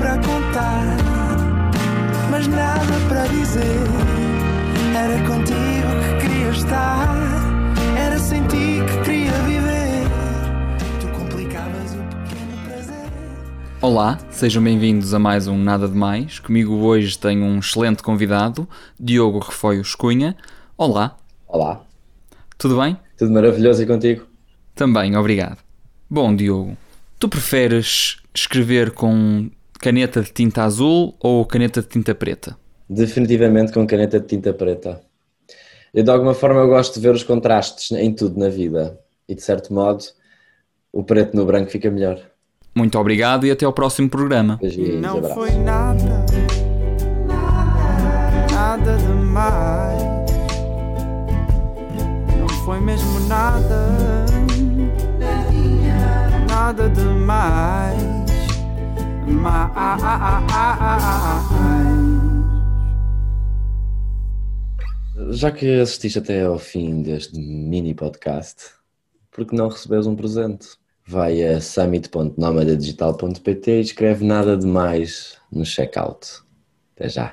para contar, mas nada para dizer. Era contigo que queria estar, era sem ti que queria viver. Tu complicavas o pequeno prazer. Olá, sejam bem-vindos a mais um Nada de Mais. Comigo hoje tenho um excelente convidado, Diogo Refoios Cunha. Olá, Olá, tudo bem? tudo maravilhoso e contigo? Também, obrigado. Bom, Diogo, tu preferes escrever com caneta de tinta azul ou caneta de tinta preta? Definitivamente com caneta de tinta preta. Eu, de alguma forma, eu gosto de ver os contrastes em tudo na vida e, de certo modo, o preto no branco fica melhor. Muito obrigado e até ao próximo programa. Beijinhos, Não abraços. foi nada, nada demais. Não foi mesmo nada, nada demais. Já que assististe até ao fim deste mini podcast, por que não recebes um presente? Vai a summit.nomadadigital.pt e escreve nada de mais no checkout. Até já.